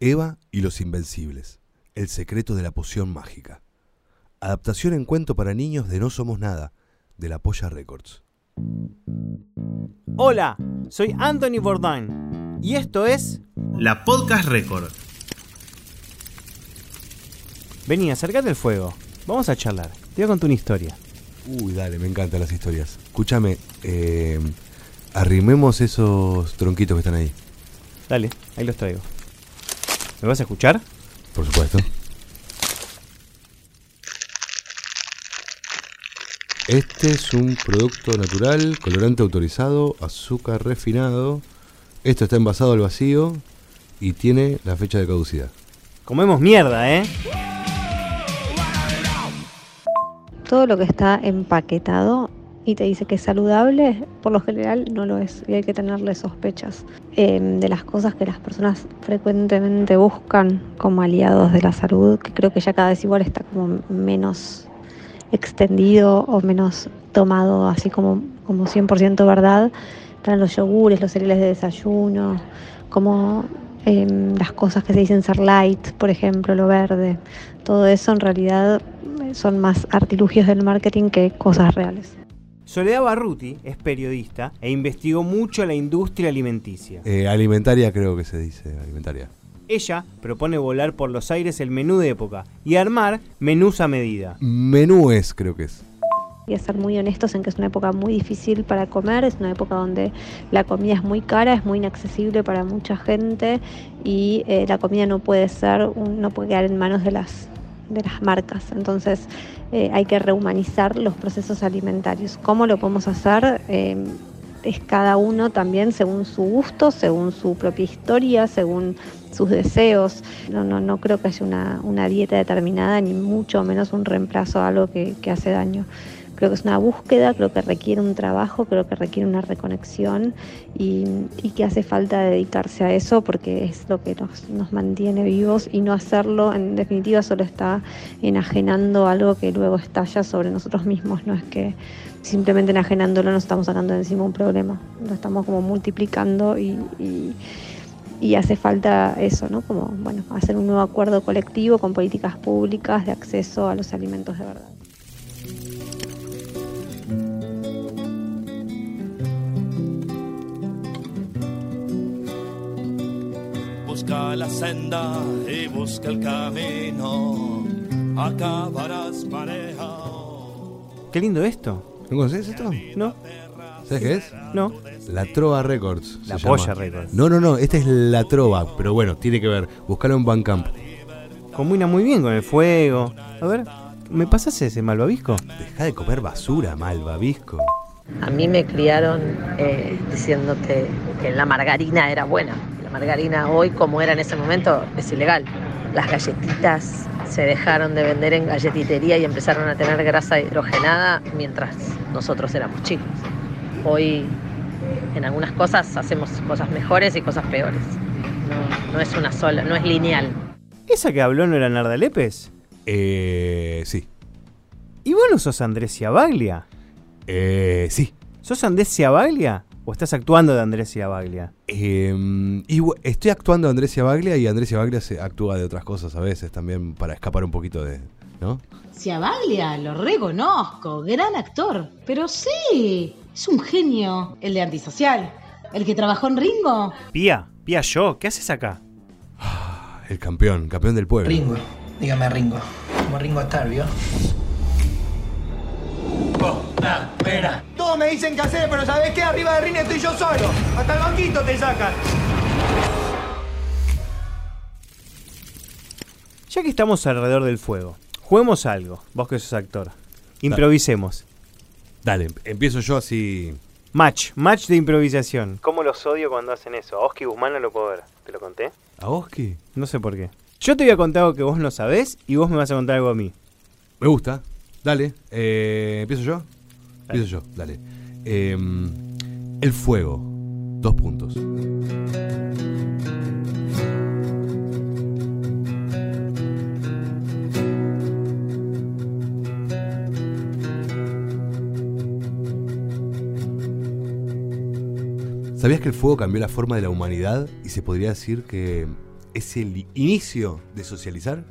Eva y los Invencibles. El secreto de la poción mágica. Adaptación en cuento para niños de No Somos Nada, de la Polla Records. Hola, soy Anthony Bourdain y esto es La Podcast Record. Vení, acércate al fuego. Vamos a charlar. Te voy a contar una historia. Uy, dale, me encantan las historias. Escúchame, eh, arrimemos esos tronquitos que están ahí, Dale, ahí los traigo. ¿Me vas a escuchar? por supuesto. Este es un producto natural, colorante autorizado, azúcar refinado. Esto está envasado al vacío y tiene la fecha de caducidad. Comemos mierda, ¿eh? todo lo que está empaquetado y te dice que es saludable, por lo general no lo es y hay que tenerle sospechas eh, de las cosas que las personas frecuentemente buscan como aliados de la salud, que creo que ya cada vez igual está como menos extendido o menos tomado así como, como 100% verdad. Están los yogures, los cereales de desayuno, como eh, las cosas que se dicen ser light, por ejemplo, lo verde. Todo eso en realidad son más artilugios del marketing que cosas reales. Soledad Barruti es periodista e investigó mucho la industria alimenticia. Eh, alimentaria creo que se dice, alimentaria. Ella propone volar por los aires el menú de época y armar menús a medida. Menúes creo que es. Y a ser muy honestos en que es una época muy difícil para comer, es una época donde la comida es muy cara, es muy inaccesible para mucha gente y eh, la comida no puede ser, un- no puede quedar en manos de las, de las marcas. Entonces eh, hay que rehumanizar los procesos alimentarios. ¿Cómo lo podemos hacer? Eh, es cada uno también según su gusto, según su propia historia, según sus deseos. No, no, no creo que haya una, una dieta determinada, ni mucho menos un reemplazo a algo que, que hace daño. Creo que es una búsqueda, creo que requiere un trabajo, creo que requiere una reconexión y, que hace falta dedicarse a eso porque es lo que nos, mantiene vivos y no hacerlo en definitiva solo está enajenando algo que luego estalla sobre nosotros mismos, no es que simplemente enajenándolo nos estamos sacando de encima un problema, lo estamos como multiplicando y hace falta eso, ¿no? Como, bueno, hacer un nuevo acuerdo colectivo con políticas públicas de acceso a los alimentos de verdad. Busca la senda y busca el camino, acabarás pareja. Qué lindo esto. ¿No conoces esto? ¿No? ¿Sabes qué es? No. La Trova Records. La Polla llama. Records. No, no, no, esta es La Trova, pero bueno, tiene que ver. Buscalo en Bandcamp. Combina muy bien con el fuego. A ver, ¿me pasas ese malvavisco? Deja de comer basura, malvavisco. A mí me criaron eh, diciéndote que la margarina era buena. La margarina hoy, como era en ese momento, es ilegal. Las galletitas se dejaron de vender en galletitería y empezaron a tener grasa hidrogenada mientras nosotros éramos chicos. Hoy en algunas cosas hacemos cosas mejores y cosas peores. No, no es una sola, no es lineal. ¿Esa que habló no era Narda Lépez? Eh, sí. ¿Y vos no sos Andrés Ciabaglia? Eh, sí. ¿Sos Andrés Ciabaglia? ¿O estás actuando de Andrés Ciabaglia? Eh, y estoy actuando de Andrés Ciabaglia y Andrés Ciabaglia se actúa de otras cosas a veces también para escapar un poquito de. ¿No? Ciabaglia, lo reconozco, gran actor. Pero sí, es un genio. El de antisocial. El que trabajó en Ringo. Pía, Pía yo, ¿qué haces acá? El campeón, campeón del pueblo. Ringo, dígame Ringo. Como Ringo Starr, ¿vio? Todos me dicen que hacer, pero ¿sabés qué? Arriba del ring estoy yo solo. Hasta el banquito te sacan. Ya que estamos alrededor del fuego, juguemos algo, vos que sos actor. Improvisemos. Dale, empiezo yo así. Match, match de improvisación. ¿Cómo los odio cuando hacen eso? A Oski Guzmán no lo puedo ver. ¿Te lo conté? ¿A Oski? No sé por qué. Yo te voy a contar algo que vos no sabés y vos me vas a contar algo a mí. Me gusta. Dale. Eh, ¿Empiezo yo? Empiezo yo, dale. Eh, el fuego. Dos puntos. ¿Sabías que el fuego cambió la forma de la humanidad y se podría decir que es el inicio de socializar?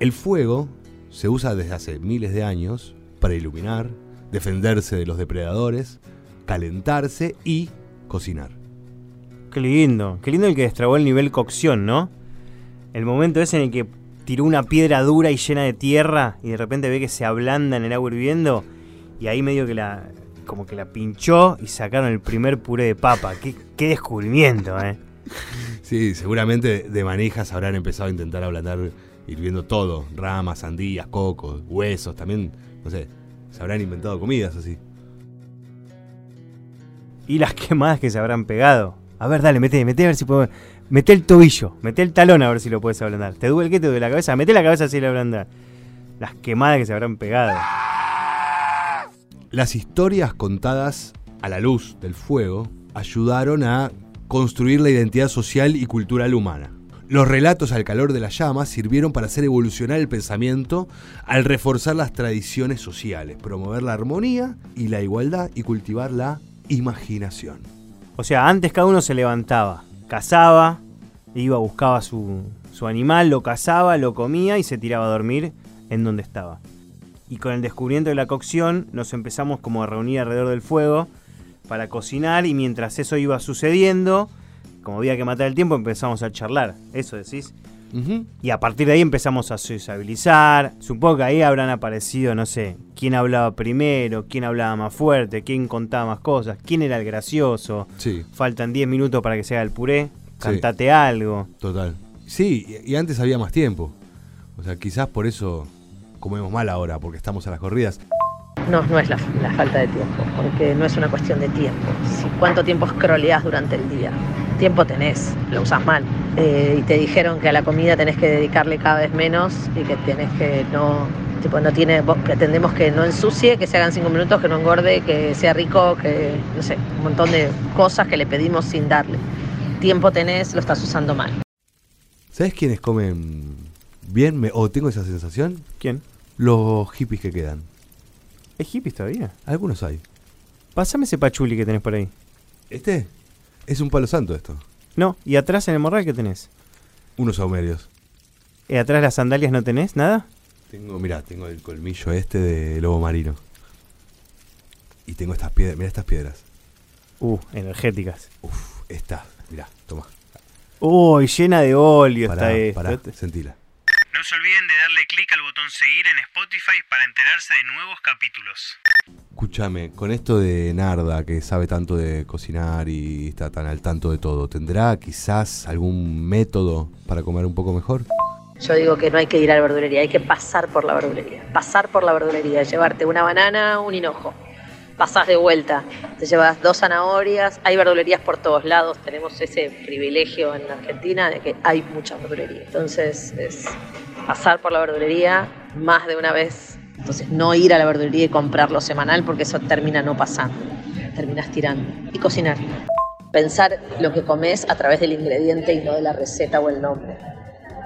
El fuego se usa desde hace miles de años para iluminar, defenderse de los depredadores, calentarse y cocinar. Qué lindo, qué lindo el que destrabó el nivel cocción, ¿no? El momento ese en el que tiró una piedra dura y llena de tierra y de repente ve que se ablanda en el agua hirviendo y ahí medio que la como que la pinchó y sacaron el primer puré de papa. Qué, qué descubrimiento, ¿eh? Sí, seguramente de manijas habrán empezado a intentar ablandar hirviendo todo, ramas, sandías, cocos, huesos, también, no sé, se habrán inventado comidas así. Y las quemadas que se habrán pegado. A ver, dale, mete, mete a ver si puedo. Mete el tobillo, mete el talón a ver si lo puedes ablandar. ¿Te duele qué? ¿Te duele la cabeza? Mete la cabeza así la ablandar. Las quemadas que se habrán pegado. Las historias contadas a la luz del fuego ayudaron a construir la identidad social y cultural humana. Los relatos al calor de las llamas sirvieron para hacer evolucionar el pensamiento al reforzar las tradiciones sociales, promover la armonía y la igualdad y cultivar la imaginación. O sea, antes cada uno se levantaba, cazaba, iba, buscaba su, su animal, lo cazaba, lo comía y se tiraba a dormir en donde estaba. Y con el descubrimiento de la cocción nos empezamos como a reunir alrededor del fuego para cocinar y mientras eso iba sucediendo, como había que matar el tiempo, empezamos a charlar. Eso decís. Y a partir de ahí empezamos a sociabilizar. Supongo que ahí habrán aparecido, no sé, quién hablaba primero, quién hablaba más fuerte, quién contaba más cosas, quién era el gracioso. Sí. Faltan 10 minutos para que se haga el puré. Cantate algo. Total. Sí, y antes había más tiempo. O sea, quizás por eso comemos mal ahora, porque estamos a las corridas. No, no es la, la falta de tiempo, porque no es una cuestión de tiempo. Si, ¿Cuánto tiempo scrolleás durante el día? Tiempo tenés, lo usas mal. Eh, y te dijeron que a la comida tenés que dedicarle cada vez menos y que tenés que no, tipo, no tiene, vos pretendemos que no ensucie, que se hagan cinco minutos, que no engorde, que sea rico, que, no sé, un montón de cosas que le pedimos sin darle. Tiempo tenés, lo estás usando mal. ¿Sabes quiénes comen bien? Me- o tengo esa sensación. ¿Quién? Los hippies que quedan. ¿Es hippies todavía? Algunos hay. Pásame ese pachuli que tenés por ahí. ¿Este? Es un palo santo esto. No, y atrás en el morral, ¿qué tenés? Unos saumerios. ¿Y atrás las sandalias no tenés nada? Tengo, mirá, tengo el colmillo este de lobo marino. Y tengo estas piedras, mirá estas piedras. Uh, energéticas. Uf, estas, mirá, toma. Uy, llena de óleo Pará, está esto. pará, sentila. No se olviden de darle clic al botón seguir en Spotify para enterarse de nuevos capítulos. Escúchame, con esto de Narda, que sabe tanto de cocinar y está tan al tanto de todo, ¿tendrá quizás algún método para comer un poco mejor? Yo digo que no hay que ir a la verdulería, hay que pasar por la verdulería. Pasar por la verdulería, llevarte una banana, un hinojo. Pasás de vuelta, te llevas dos zanahorias, hay verdulerías por todos lados, tenemos ese privilegio en Argentina de que hay mucha verdulería. Entonces es pasar por la verdulería más de una vez. Entonces no ir a la verdulería y comprarlo semanal porque eso termina no pasando, terminas tirando. Y cocinar. Pensar lo que comes a través del ingrediente y no de la receta o el nombre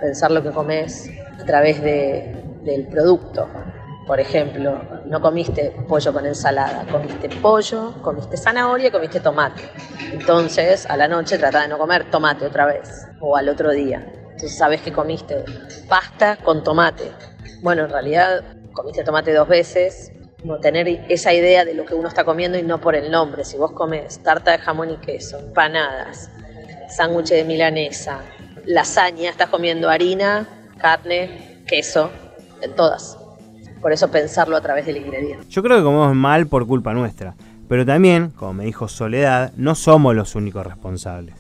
pensar lo que comes a través de- del producto. Por ejemplo, no comiste pollo con ensalada, comiste pollo, comiste zanahoria, comiste tomate. Entonces, a la noche trata de no comer tomate otra vez o al otro día. Entonces, sabes que comiste pasta con tomate. Bueno, en realidad comiste tomate dos veces. No tener esa idea de lo que uno está comiendo y no por el nombre. Si vos comes tarta de jamón y queso, empanadas, sándwich de milanesa, lasaña, estás comiendo harina, carne, queso, en todas. Por eso pensarlo a través del ingrediente. Yo creo que comemos mal por culpa nuestra. Pero también, como me dijo Soledad, no somos los únicos responsables.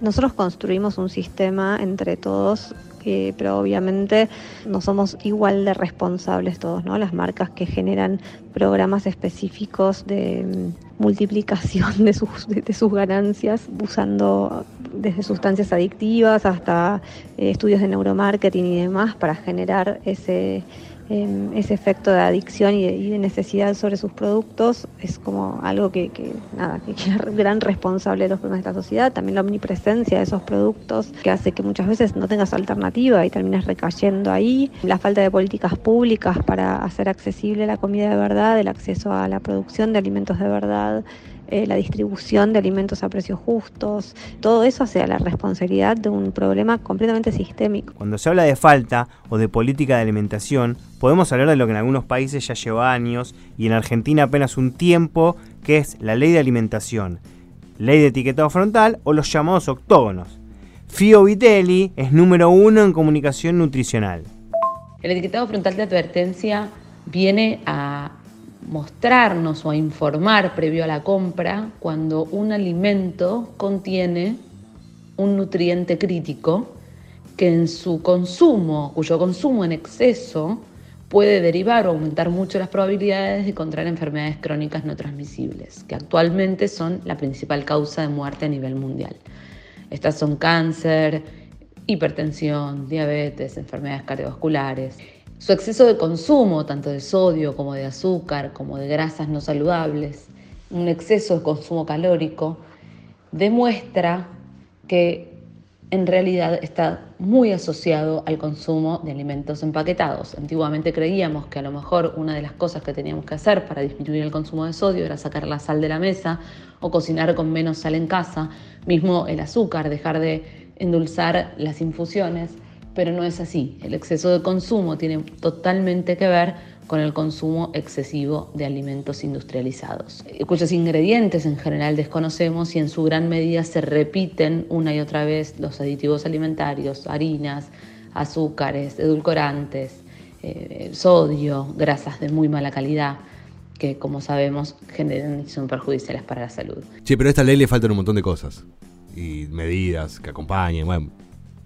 Nosotros construimos un sistema entre todos, eh, pero obviamente no somos igual de responsables todos, ¿no? Las marcas que generan programas específicos de mm, multiplicación de sus, de, sus ganancias usando desde sustancias adictivas hasta eh, estudios de neuromarketing y demás para generar ese eh, ese efecto de adicción y de, y de necesidad sobre sus productos es como algo que, que, nada, que es gran responsable de los problemas de la sociedad. También la omnipresencia de esos productos que hace que muchas veces no tengas alternativa y terminas recayendo ahí. La falta de políticas públicas para hacer accesible la comida de verdad, el acceso a la producción de alimentos de verdad eh, la distribución de alimentos a precios justos, todo eso hacia la responsabilidad de un problema completamente sistémico. Cuando se habla de falta o de política de alimentación, podemos hablar de lo que en algunos países ya lleva años y en Argentina apenas un tiempo, que es la ley de alimentación, ley de etiquetado frontal o los llamados octógonos. Fio Vitelli es número uno en comunicación nutricional. El etiquetado frontal de advertencia viene a mostrarnos o a informar previo a la compra cuando un alimento contiene un nutriente crítico que en su consumo, cuyo consumo en exceso puede derivar o aumentar mucho las probabilidades de contraer enfermedades crónicas no transmisibles, que actualmente son la principal causa de muerte a nivel mundial. Estas son cáncer, hipertensión, diabetes, enfermedades cardiovasculares. Su exceso de consumo, tanto de sodio como de azúcar, como de grasas no saludables, un exceso de consumo calórico, demuestra que en realidad está muy asociado al consumo de alimentos empaquetados. Antiguamente creíamos que a lo mejor una de las cosas que teníamos que hacer para disminuir el consumo de sodio era sacar la sal de la mesa o cocinar con menos sal en casa, mismo el azúcar, dejar de endulzar las infusiones pero no es así. El exceso de consumo tiene totalmente que ver con el consumo excesivo de alimentos industrializados, cuyos ingredientes en general desconocemos y en su gran medida se repiten una y otra vez los aditivos alimentarios, harinas, azúcares, edulcorantes, eh, sodio, grasas de muy mala calidad que como sabemos generan y son perjudiciales para la salud. Sí, pero a esta ley le faltan un montón de cosas y medidas que acompañen. Bueno,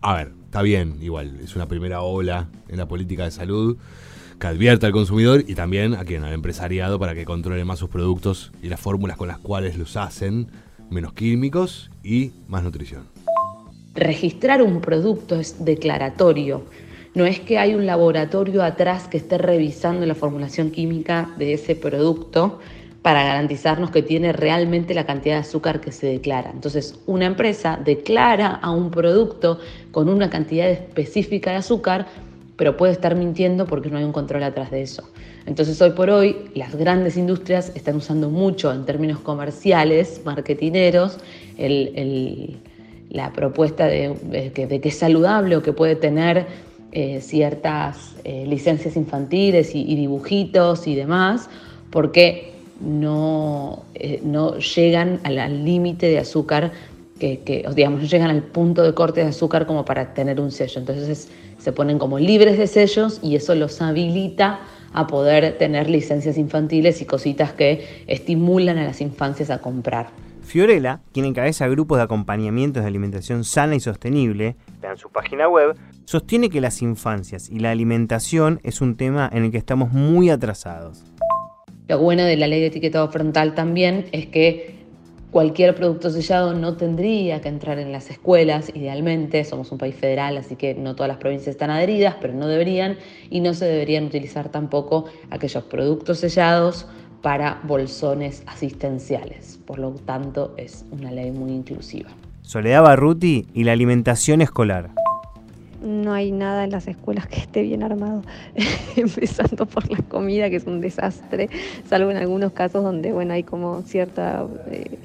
a ver, está bien, igual, es una primera ola en la política de salud que advierta al consumidor y también a quien, al empresariado, para que controle más sus productos y las fórmulas con las cuales los hacen, menos químicos y más nutrición. Registrar un producto es declaratorio. No es que hay un laboratorio atrás que esté revisando la formulación química de ese producto para garantizarnos que tiene realmente la cantidad de azúcar que se declara. Entonces, una empresa declara a un producto con una cantidad específica de azúcar, pero puede estar mintiendo porque no hay un control atrás de eso. Entonces, hoy por hoy, las grandes industrias están usando mucho en términos comerciales, marketineros, la propuesta de, que, es saludable o que puede tener eh, ciertas eh, licencias infantiles y, y dibujitos y demás, porque no, eh, no llegan al límite de azúcar, que, digamos, no llegan al punto de corte de azúcar como para tener un sello. Entonces se ponen como libres de sellos y eso los habilita a poder tener licencias infantiles y cositas que estimulan a las infancias a comprar. Fiorella, quien encabeza grupos de acompañamientos de alimentación sana y sostenible, en su página web, sostiene que las infancias y la alimentación es un tema en el que estamos muy atrasados. Lo bueno de la ley de etiquetado frontal también es que cualquier producto sellado no tendría que entrar en las escuelas, idealmente. Somos un país federal, así que no todas las provincias están adheridas, pero no deberían y no se deberían utilizar tampoco aquellos productos sellados para bolsones asistenciales. Por lo tanto, es una ley muy inclusiva. Soledad Barruti y la alimentación escolar no hay nada en las escuelas que esté bien armado, empezando por la comida, que es un desastre, salvo en algunos casos donde bueno hay como cierta eh,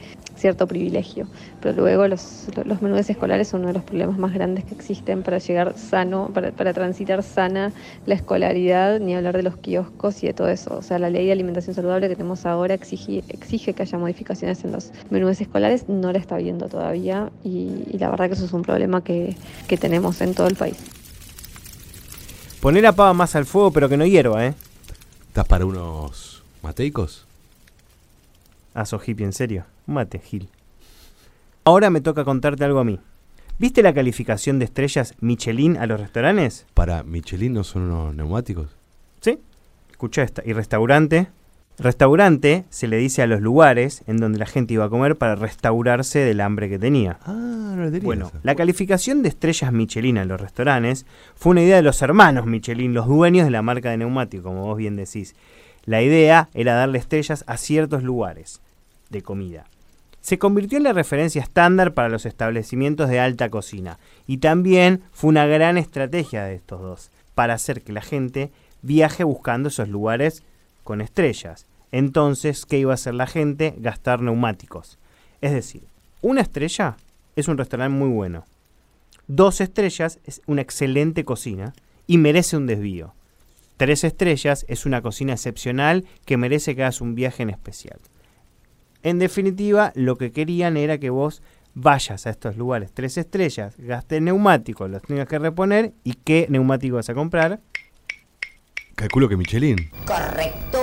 cierto privilegio. Pero luego los, los menús escolares son uno de los problemas más grandes que existen para llegar sano, para, para transitar sana la escolaridad, ni hablar de los kioscos y de todo eso. O sea, la ley de alimentación saludable que tenemos ahora exige, exige que haya modificaciones en los menús escolares, no la está viendo todavía y, y la verdad que eso es un problema que, que tenemos en todo el país. Poner la pava más al fuego, pero que no hierva, ¿eh? ¿Estás para unos mateicos? Ah, sos hippie, en serio. Mate, Gil. Ahora me toca contarte algo a mí. ¿Viste la calificación de estrellas Michelin a los restaurantes? ¿Para Michelin no son unos neumáticos? Sí. Escucha esta. ¿Y restaurante? Restaurante se le dice a los lugares en donde la gente iba a comer para restaurarse del hambre que tenía. Ah, no lo Bueno, la calificación de estrellas Michelin en los restaurantes fue una idea de los hermanos Michelin, los dueños de la marca de neumáticos, como vos bien decís. La idea era darle estrellas a ciertos lugares de comida se convirtió en la referencia estándar para los establecimientos de alta cocina y también fue una gran estrategia de estos dos para hacer que la gente viaje buscando esos lugares con estrellas. entonces, ¿qué iba a hacer la gente? Gastar neumáticos. Es decir, una estrella es un restaurante muy bueno. Dos estrellas es una excelente cocina y merece un desvío. Tres estrellas es una cocina excepcional que merece que hagas un viaje en especial. En definitiva, lo que querían era que vos vayas a estos lugares tres estrellas, gastes neumáticos, los tengas que reponer y qué neumático vas a comprar. Calculo que Michelin. Correcto.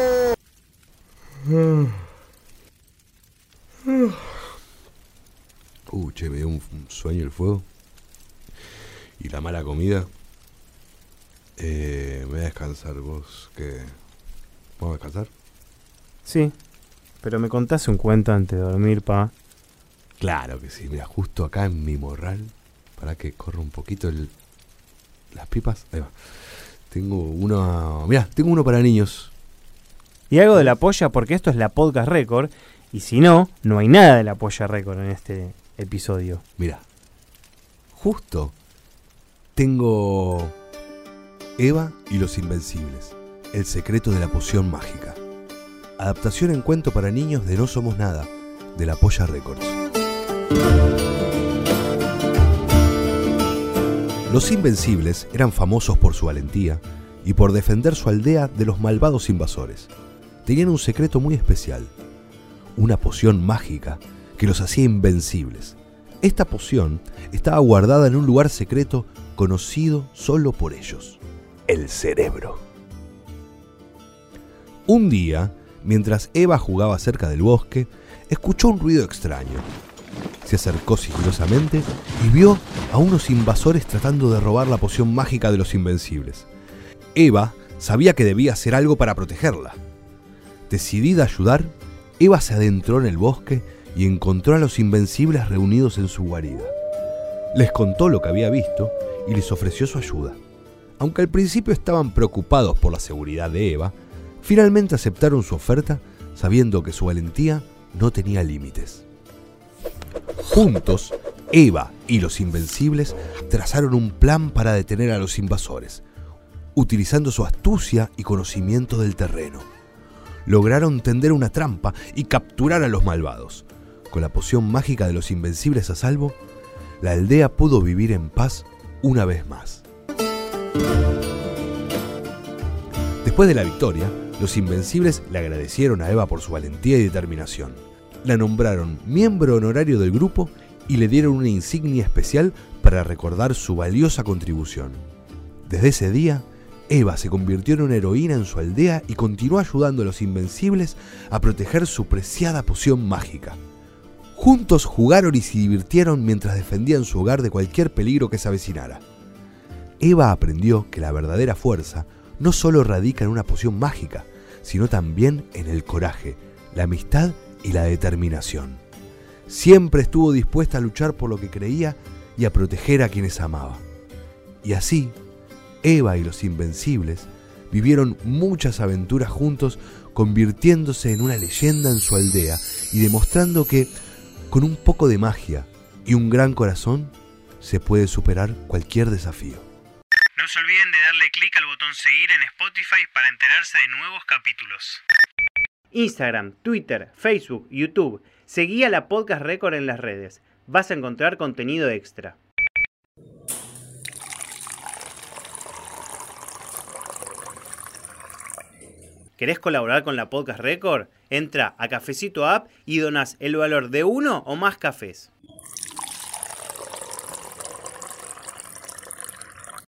Uh, che, me dio un un sueño el fuego. Y la mala comida. Eh, me voy a descansar vos, que... ¿Vamos a descansar? Sí, pero me contás un cuento antes de dormir, pa. Claro que sí, mira, justo acá en mi morral, para que corra un poquito el, las pipas. Ahí va. Tengo uno, mira, tengo uno para niños. Y algo de la polla, porque esto es la podcast record, y si no, no hay nada de la polla record en este episodio. Mira, justo tengo Eva y los Invencibles, el secreto de la poción mágica. Adaptación en cuento para niños de No Somos Nada, de la Polla Records. Los Invencibles eran famosos por su valentía y por defender su aldea de los malvados invasores. Tenían un secreto muy especial, una poción mágica que los hacía invencibles. Esta poción estaba guardada en un lugar secreto conocido solo por ellos, el cerebro. Un día, mientras Eva jugaba cerca del bosque, escuchó un ruido extraño. Se acercó sigilosamente y vio a unos invasores tratando de robar la poción mágica de los invencibles. Eva sabía que debía hacer algo para protegerla. Decidida a ayudar, Eva se adentró en el bosque y encontró a los invencibles reunidos en su guarida. Les contó lo que había visto y les ofreció su ayuda. Aunque al principio estaban preocupados por la seguridad de Eva, finalmente aceptaron su oferta sabiendo que su valentía no tenía límites. Juntos, Eva y los invencibles trazaron un plan para detener a los invasores, utilizando su astucia y conocimiento del terreno. Lograron tender una trampa y capturar a los malvados. Con la poción mágica de los invencibles a salvo, la aldea pudo vivir en paz una vez más. Después de la victoria, los invencibles le agradecieron a Eva por su valentía y determinación. La nombraron miembro honorario del grupo y le dieron una insignia especial para recordar su valiosa contribución. Desde ese día, Eva se convirtió en una heroína en su aldea y continuó ayudando a los invencibles a proteger su preciada poción mágica. Juntos jugaron y se divirtieron mientras defendían su hogar de cualquier peligro que se avecinara. Eva aprendió que la verdadera fuerza no solo radica en una poción mágica, sino también en el coraje, la amistad y la determinación. Siempre estuvo dispuesta a luchar por lo que creía y a proteger a quienes amaba. Y así, Eva y los Invencibles vivieron muchas aventuras juntos, convirtiéndose en una leyenda en su aldea y demostrando que, con un poco de magia y un gran corazón, se puede superar cualquier desafío. No se olviden de darle clic al botón seguir en Spotify para enterarse de nuevos capítulos. Instagram, Twitter, Facebook, YouTube. Seguí a la Podcast Record en las redes. Vas a encontrar contenido extra. ¿Querés colaborar con la Podcast Record? Entra a Cafecito App y donás el valor de uno o más cafés.